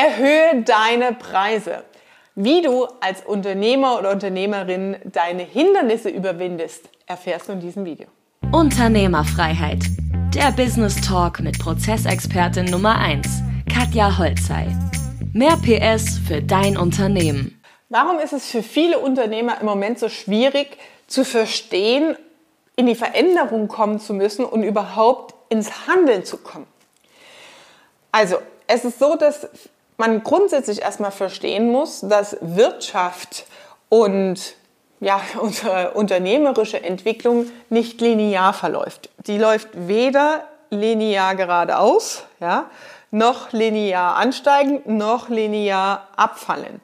Erhöhe deine Preise. Wie du als Unternehmer oder Unternehmerin deine Hindernisse überwindest, erfährst du in diesem Video. Unternehmerfreiheit. Der Business Talk mit Prozessexpertin Nummer 1, Katja Holzei. Mehr PS für dein Unternehmen. Warum ist es für viele Unternehmer im Moment so schwierig zu verstehen, in die Veränderung kommen zu müssen und überhaupt ins Handeln zu kommen? Also, es ist so, dass man grundsätzlich erstmal verstehen muss, dass Wirtschaft und ja, unsere unternehmerische Entwicklung nicht linear verläuft. Die läuft weder linear geradeaus, ja, noch linear ansteigend, noch linear abfallend.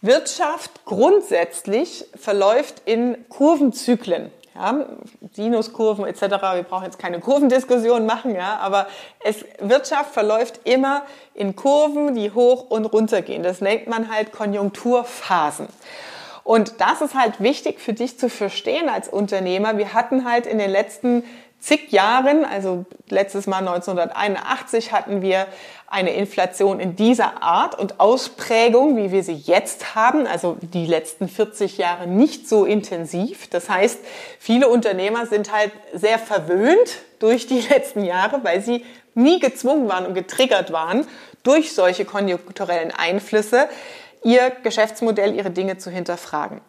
Wirtschaft grundsätzlich verläuft in Kurvenzyklen ja, Sinuskurven etc. Wir brauchen jetzt keine Kurvendiskussion machen, ja, aber es, Wirtschaft verläuft immer in Kurven, die hoch und runter gehen. Das nennt man halt Konjunkturphasen. Und das ist halt wichtig für dich zu verstehen als Unternehmer. Wir hatten halt in den letzten zig Jahren, also letztes Mal 1981 hatten wir eine Inflation in dieser Art und Ausprägung, wie wir sie jetzt haben, also die letzten 40 Jahre nicht so intensiv. Das heißt, viele Unternehmer sind halt sehr verwöhnt durch die letzten Jahre, weil sie nie gezwungen waren und getriggert waren durch solche konjunkturellen Einflüsse, ihr Geschäftsmodell, ihre Dinge zu hinterfragen.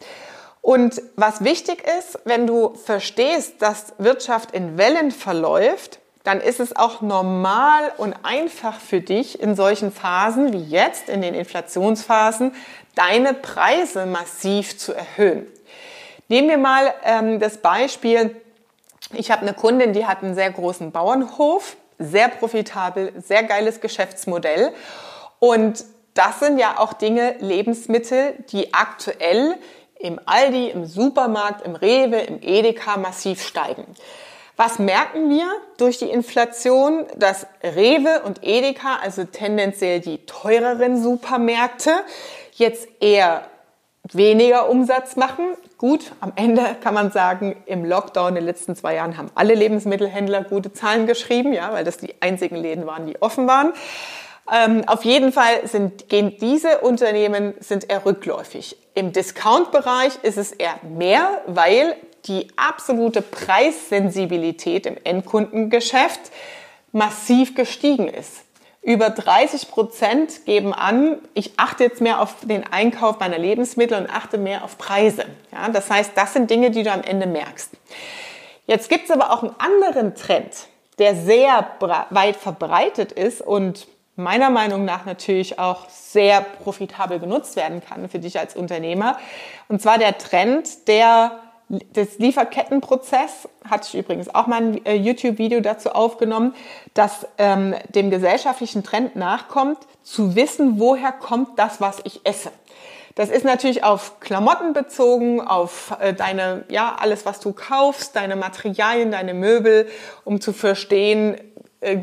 Und was wichtig ist, wenn du verstehst, dass Wirtschaft in Wellen verläuft, dann ist es auch normal und einfach für dich in solchen Phasen wie jetzt, in den Inflationsphasen, deine Preise massiv zu erhöhen. Nehmen wir mal ähm, das Beispiel, ich habe eine Kundin, die hat einen sehr großen Bauernhof, sehr profitabel, sehr geiles Geschäftsmodell. Und das sind ja auch Dinge, Lebensmittel, die aktuell im Aldi, im Supermarkt, im Rewe, im Edeka massiv steigen. Was merken wir durch die Inflation? Dass Rewe und Edeka, also tendenziell die teureren Supermärkte, jetzt eher weniger Umsatz machen. Gut, am Ende kann man sagen, im Lockdown in den letzten zwei Jahren haben alle Lebensmittelhändler gute Zahlen geschrieben, ja, weil das die einzigen Läden waren, die offen waren. Ähm, auf jeden Fall sind, gehen diese Unternehmen sind eher rückläufig. Im Discount-Bereich ist es eher mehr, weil die absolute Preissensibilität im Endkundengeschäft massiv gestiegen ist. Über 30 Prozent geben an, ich achte jetzt mehr auf den Einkauf meiner Lebensmittel und achte mehr auf Preise. Ja, das heißt, das sind Dinge, die du am Ende merkst. Jetzt gibt es aber auch einen anderen Trend, der sehr weit verbreitet ist und meiner Meinung nach natürlich auch sehr profitabel genutzt werden kann für dich als Unternehmer. Und zwar der Trend der des Lieferkettenprozess, hatte ich übrigens auch mal ein äh, YouTube-Video dazu aufgenommen, dass ähm, dem gesellschaftlichen Trend nachkommt, zu wissen, woher kommt das, was ich esse. Das ist natürlich auf Klamotten bezogen, auf äh, deine, ja, alles, was du kaufst, deine Materialien, deine Möbel, um zu verstehen,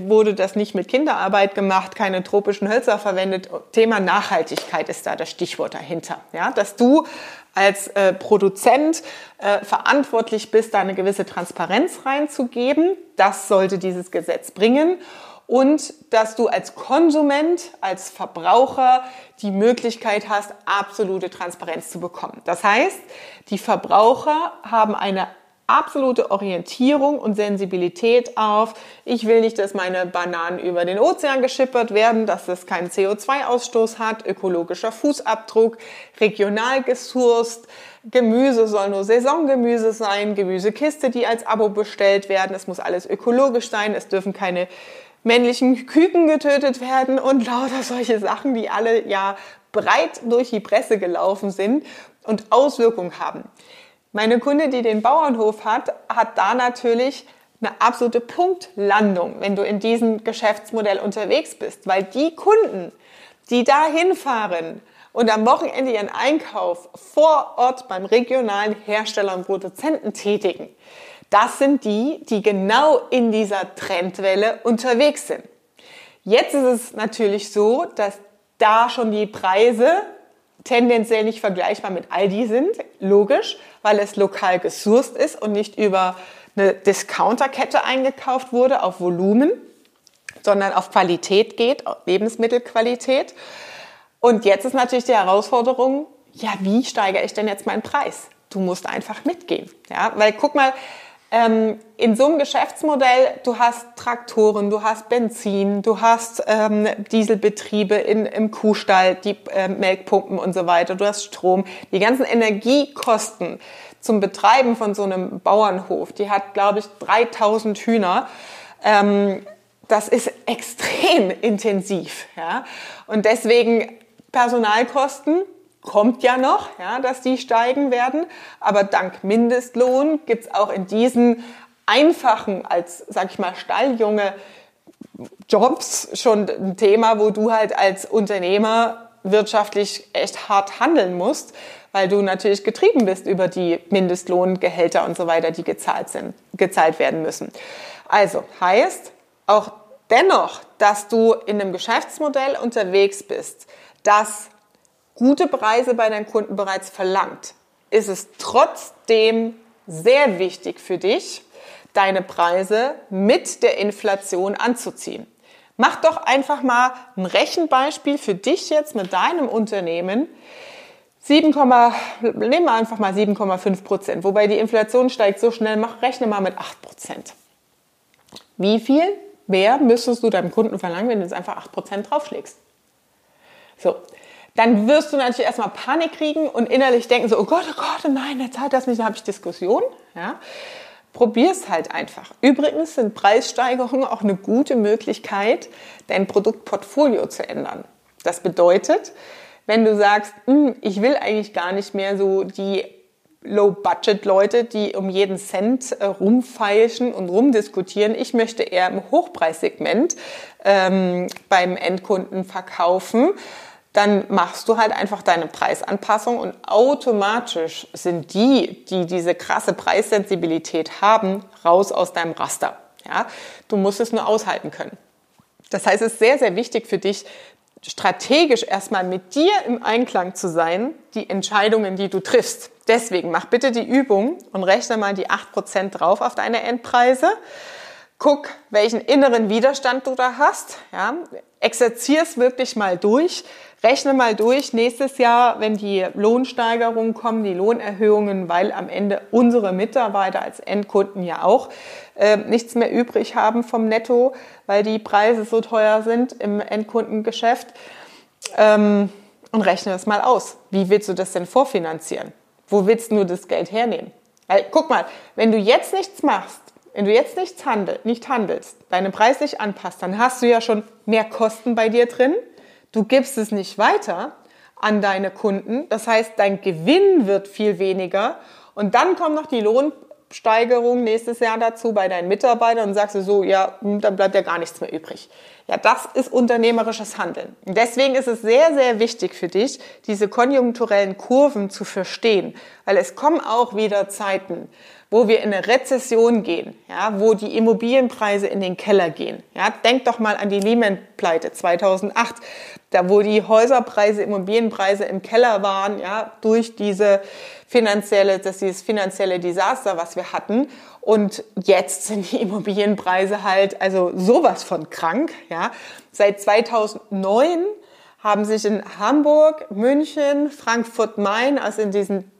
wurde das nicht mit Kinderarbeit gemacht, keine tropischen Hölzer verwendet. Thema Nachhaltigkeit ist da das Stichwort dahinter. Ja, dass du als äh, Produzent äh, verantwortlich bist, da eine gewisse Transparenz reinzugeben. Das sollte dieses Gesetz bringen. Und dass du als Konsument, als Verbraucher die Möglichkeit hast, absolute Transparenz zu bekommen. Das heißt, die Verbraucher haben eine absolute Orientierung und Sensibilität auf, ich will nicht, dass meine Bananen über den Ozean geschippert werden, dass es keinen CO2-Ausstoß hat, ökologischer Fußabdruck, regional gesourced, Gemüse soll nur Saisongemüse sein, Gemüsekiste, die als Abo bestellt werden, es muss alles ökologisch sein, es dürfen keine männlichen Küken getötet werden und lauter solche Sachen, die alle ja breit durch die Presse gelaufen sind und Auswirkungen haben. Meine Kunde, die den Bauernhof hat, hat da natürlich eine absolute Punktlandung, wenn du in diesem Geschäftsmodell unterwegs bist, weil die Kunden, die da hinfahren und am Wochenende ihren Einkauf vor Ort beim regionalen Hersteller und Produzenten tätigen, das sind die, die genau in dieser Trendwelle unterwegs sind. Jetzt ist es natürlich so, dass da schon die Preise tendenziell nicht vergleichbar mit Aldi sind, logisch, weil es lokal gesourced ist und nicht über eine Discounterkette eingekauft wurde auf Volumen. sondern auf Qualität geht, Lebensmittelqualität. Und jetzt ist natürlich die Herausforderung, ja, wie steigere ich denn jetzt meinen Preis? Du musst einfach mitgehen. Ja, weil guck mal, ähm, in so einem Geschäftsmodell, du hast Traktoren, du hast Benzin, du hast ähm, Dieselbetriebe in, im Kuhstall, die äh, Melkpumpen und so weiter, du hast Strom, die ganzen Energiekosten zum Betreiben von so einem Bauernhof, die hat, glaube ich, 3000 Hühner. Ähm, das ist extrem intensiv. Ja? Und deswegen Personalkosten, kommt ja noch, ja, dass die steigen werden. Aber dank Mindestlohn gibt's auch in diesen einfachen, als, sag ich mal, Stalljunge Jobs schon ein Thema, wo du halt als Unternehmer wirtschaftlich echt hart handeln musst, weil du natürlich getrieben bist über die Mindestlohngehälter und so weiter, die gezahlt sind, gezahlt werden müssen. Also heißt auch dennoch, dass du in einem Geschäftsmodell unterwegs bist, das gute Preise bei deinen Kunden bereits verlangt, ist es trotzdem sehr wichtig für dich, deine Preise mit der Inflation anzuziehen. Mach doch einfach mal ein Rechenbeispiel für dich jetzt mit deinem Unternehmen. 7, nehmen wir einfach mal 7,5 Prozent, wobei die Inflation steigt so schnell, mach, rechne mal mit 8 Prozent. Wie viel mehr müsstest du deinem Kunden verlangen, wenn du jetzt einfach 8 Prozent draufschlägst? So, dann wirst du natürlich erstmal Panik kriegen und innerlich denken so, oh Gott, oh Gott, oh nein, jetzt zahlt das nicht, dann habe ich Diskussion. Ja? Probier's halt einfach. Übrigens sind Preissteigerungen auch eine gute Möglichkeit, dein Produktportfolio zu ändern. Das bedeutet, wenn du sagst, hm, ich will eigentlich gar nicht mehr so die Low-Budget-Leute, die um jeden Cent äh, rumfeilschen und rumdiskutieren. Ich möchte eher im Hochpreissegment ähm, beim Endkunden verkaufen dann machst du halt einfach deine Preisanpassung und automatisch sind die, die diese krasse Preissensibilität haben, raus aus deinem Raster. Ja, du musst es nur aushalten können. Das heißt, es ist sehr, sehr wichtig für dich, strategisch erstmal mit dir im Einklang zu sein, die Entscheidungen, die du triffst. Deswegen mach bitte die Übung und rechne mal die 8% drauf auf deine Endpreise. Guck, welchen inneren Widerstand du da hast. Ja, exerzier's wirklich mal durch. Rechne mal durch, nächstes Jahr, wenn die Lohnsteigerungen kommen, die Lohnerhöhungen, weil am Ende unsere Mitarbeiter als Endkunden ja auch äh, nichts mehr übrig haben vom Netto, weil die Preise so teuer sind im Endkundengeschäft. Ähm, und rechne das mal aus. Wie willst du das denn vorfinanzieren? Wo willst du das Geld hernehmen? Weil, guck mal, wenn du jetzt nichts machst, wenn du jetzt nichts handel, nicht handelst, deine Preise nicht anpasst, dann hast du ja schon mehr Kosten bei dir drin Du gibst es nicht weiter an deine Kunden. Das heißt, dein Gewinn wird viel weniger. Und dann kommt noch die Lohnsteigerung nächstes Jahr dazu bei deinen Mitarbeitern und sagst du so, ja, hm, dann bleibt ja gar nichts mehr übrig. Ja, das ist unternehmerisches Handeln. Deswegen ist es sehr, sehr wichtig für dich, diese konjunkturellen Kurven zu verstehen, weil es kommen auch wieder Zeiten, wo wir in eine Rezession gehen, ja, wo die Immobilienpreise in den Keller gehen. Ja, denk doch mal an die Lehman-Pleite 2008, da wo die Häuserpreise, Immobilienpreise im Keller waren, ja, durch diese finanzielle, das dieses finanzielle Desaster, was wir hatten. Und jetzt sind die Immobilienpreise halt also sowas von krank, ja. Seit 2009 haben sich in Hamburg, München, Frankfurt, Main, also in diesen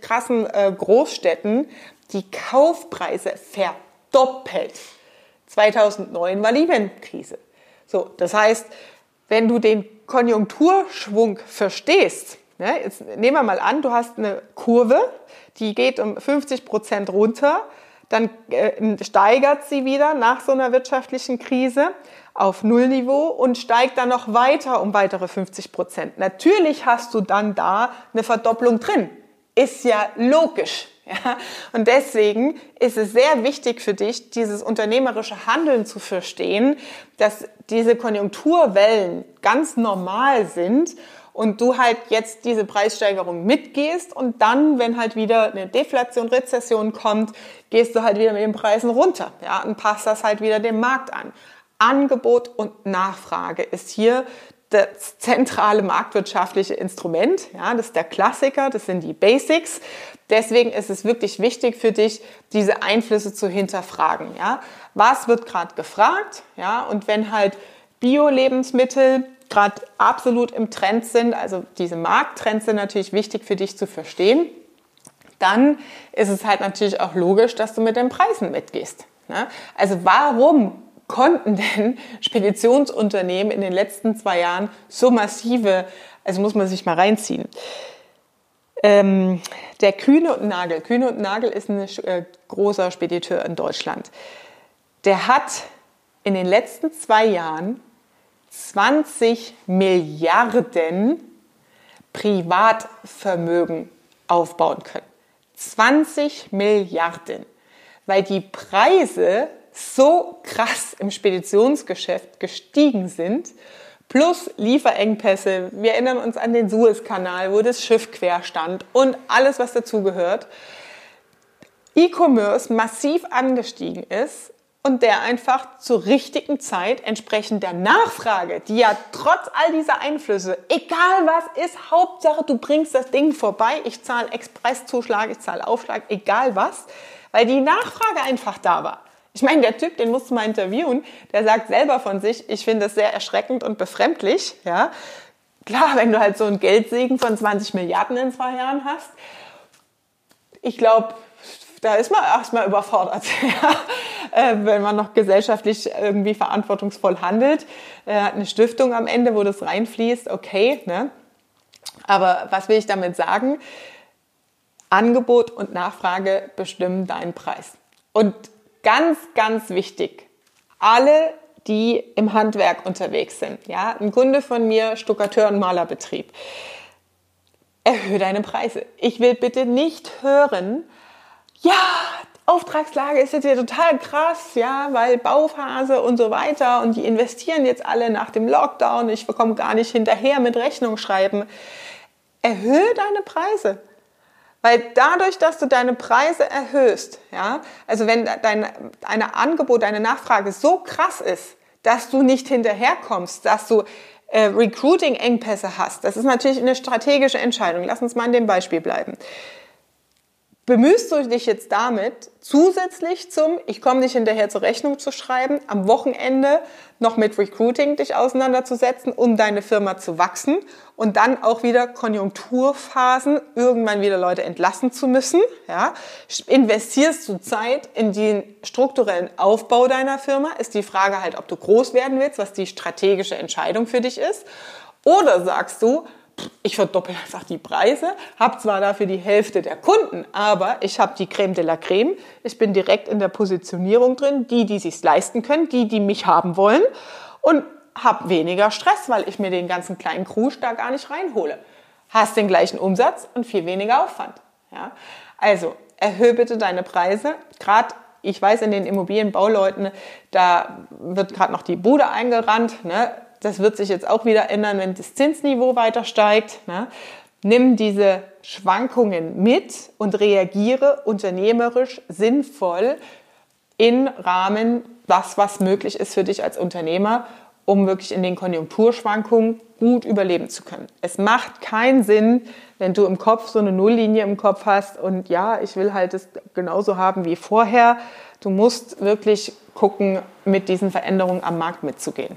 krassen äh, Großstädten, die Kaufpreise verdoppelt. 2009 war Lehman-Krise. So, das heißt, wenn du den Konjunkturschwung verstehst, ne, jetzt nehmen wir mal an, du hast eine Kurve, die geht um 50 Prozent runter, dann äh, steigert sie wieder nach so einer wirtschaftlichen Krise auf Nullniveau und steigt dann noch weiter um weitere 50 Prozent. Natürlich hast du dann da eine Verdopplung drin. Ist ja logisch. Ja? Und deswegen ist es sehr wichtig für dich, dieses unternehmerische Handeln zu verstehen, dass diese Konjunkturwellen ganz normal sind und du halt jetzt diese Preissteigerung mitgehst und dann, wenn halt wieder eine Deflation, Rezession kommt, gehst du halt wieder mit den Preisen runter, ja, und passt das halt wieder dem Markt an. Angebot und Nachfrage ist hier das zentrale marktwirtschaftliche Instrument. Ja, das ist der Klassiker, das sind die Basics. Deswegen ist es wirklich wichtig für dich, diese Einflüsse zu hinterfragen. Ja? Was wird gerade gefragt? Ja? Und wenn halt Bio-Lebensmittel gerade absolut im Trend sind, also diese Markttrends sind natürlich wichtig für dich zu verstehen, dann ist es halt natürlich auch logisch, dass du mit den Preisen mitgehst. Ne? Also warum konnten denn Speditionsunternehmen in den letzten zwei Jahren so massive, also muss man sich mal reinziehen. Ähm, der Kühne und Nagel, Kühne und Nagel ist ein äh, großer Spediteur in Deutschland. Der hat in den letzten zwei Jahren 20 Milliarden Privatvermögen aufbauen können. 20 Milliarden. Weil die Preise so krass im Speditionsgeschäft gestiegen sind, plus Lieferengpässe. Wir erinnern uns an den Suezkanal, wo das Schiff quer stand und alles, was dazugehört. E-Commerce massiv angestiegen ist und der einfach zur richtigen Zeit entsprechend der Nachfrage, die ja trotz all dieser Einflüsse, egal was ist, Hauptsache du bringst das Ding vorbei, ich zahle Expresszuschlag, ich zahle Aufschlag, egal was, weil die Nachfrage einfach da war. Ich meine, der Typ, den musst du mal interviewen, der sagt selber von sich, ich finde das sehr erschreckend und befremdlich, ja. Klar, wenn du halt so einen Geldsegen von 20 Milliarden in zwei Jahren hast, ich glaube, da ist man erstmal überfordert, ja? äh, wenn man noch gesellschaftlich irgendwie verantwortungsvoll handelt. Er hat eine Stiftung am Ende, wo das reinfließt, okay. Ne? Aber was will ich damit sagen? Angebot und Nachfrage bestimmen deinen Preis. Und ganz, ganz wichtig, alle, die im Handwerk unterwegs sind, ja, ein Kunde von mir, Stuckateur und Malerbetrieb, erhöhe deine Preise. Ich will bitte nicht hören, ja, Auftragslage ist jetzt ja total krass, ja, weil Bauphase und so weiter und die investieren jetzt alle nach dem Lockdown, ich bekomme gar nicht hinterher mit Rechnung schreiben. Erhöhe deine Preise. Weil dadurch, dass du deine Preise erhöhst, ja, also wenn dein eine Angebot, deine Nachfrage so krass ist, dass du nicht hinterherkommst, dass du äh, Recruiting-Engpässe hast, das ist natürlich eine strategische Entscheidung. Lass uns mal in dem Beispiel bleiben bemühst du dich jetzt damit, zusätzlich zum, ich komme nicht hinterher zur Rechnung zu schreiben, am Wochenende noch mit Recruiting dich auseinanderzusetzen, um deine Firma zu wachsen und dann auch wieder Konjunkturphasen, irgendwann wieder Leute entlassen zu müssen. Ja? Investierst du Zeit in den strukturellen Aufbau deiner Firma, ist die Frage halt, ob du groß werden willst, was die strategische Entscheidung für dich ist. Oder sagst du, ich verdoppel einfach die Preise, habe zwar dafür die Hälfte der Kunden, aber ich habe die Creme de la Creme. Ich bin direkt in der Positionierung drin, die, die sich leisten können, die, die mich haben wollen und habe weniger Stress, weil ich mir den ganzen kleinen Krusch da gar nicht reinhole. Hast den gleichen Umsatz und viel weniger Aufwand. Ja? Also erhöhe bitte deine Preise. Gerade ich weiß, in den Immobilienbauleuten, da wird gerade noch die Bude eingerannt. Ne? Das wird sich jetzt auch wieder ändern, wenn das Zinsniveau weiter steigt. Ne? Nimm diese Schwankungen mit und reagiere unternehmerisch sinnvoll in Rahmen das, was möglich ist für dich als Unternehmer, um wirklich in den Konjunkturschwankungen gut überleben zu können. Es macht keinen Sinn, wenn du im Kopf so eine Nulllinie im Kopf hast und ja, ich will halt es genauso haben wie vorher. Du musst wirklich gucken, mit diesen Veränderungen am Markt mitzugehen.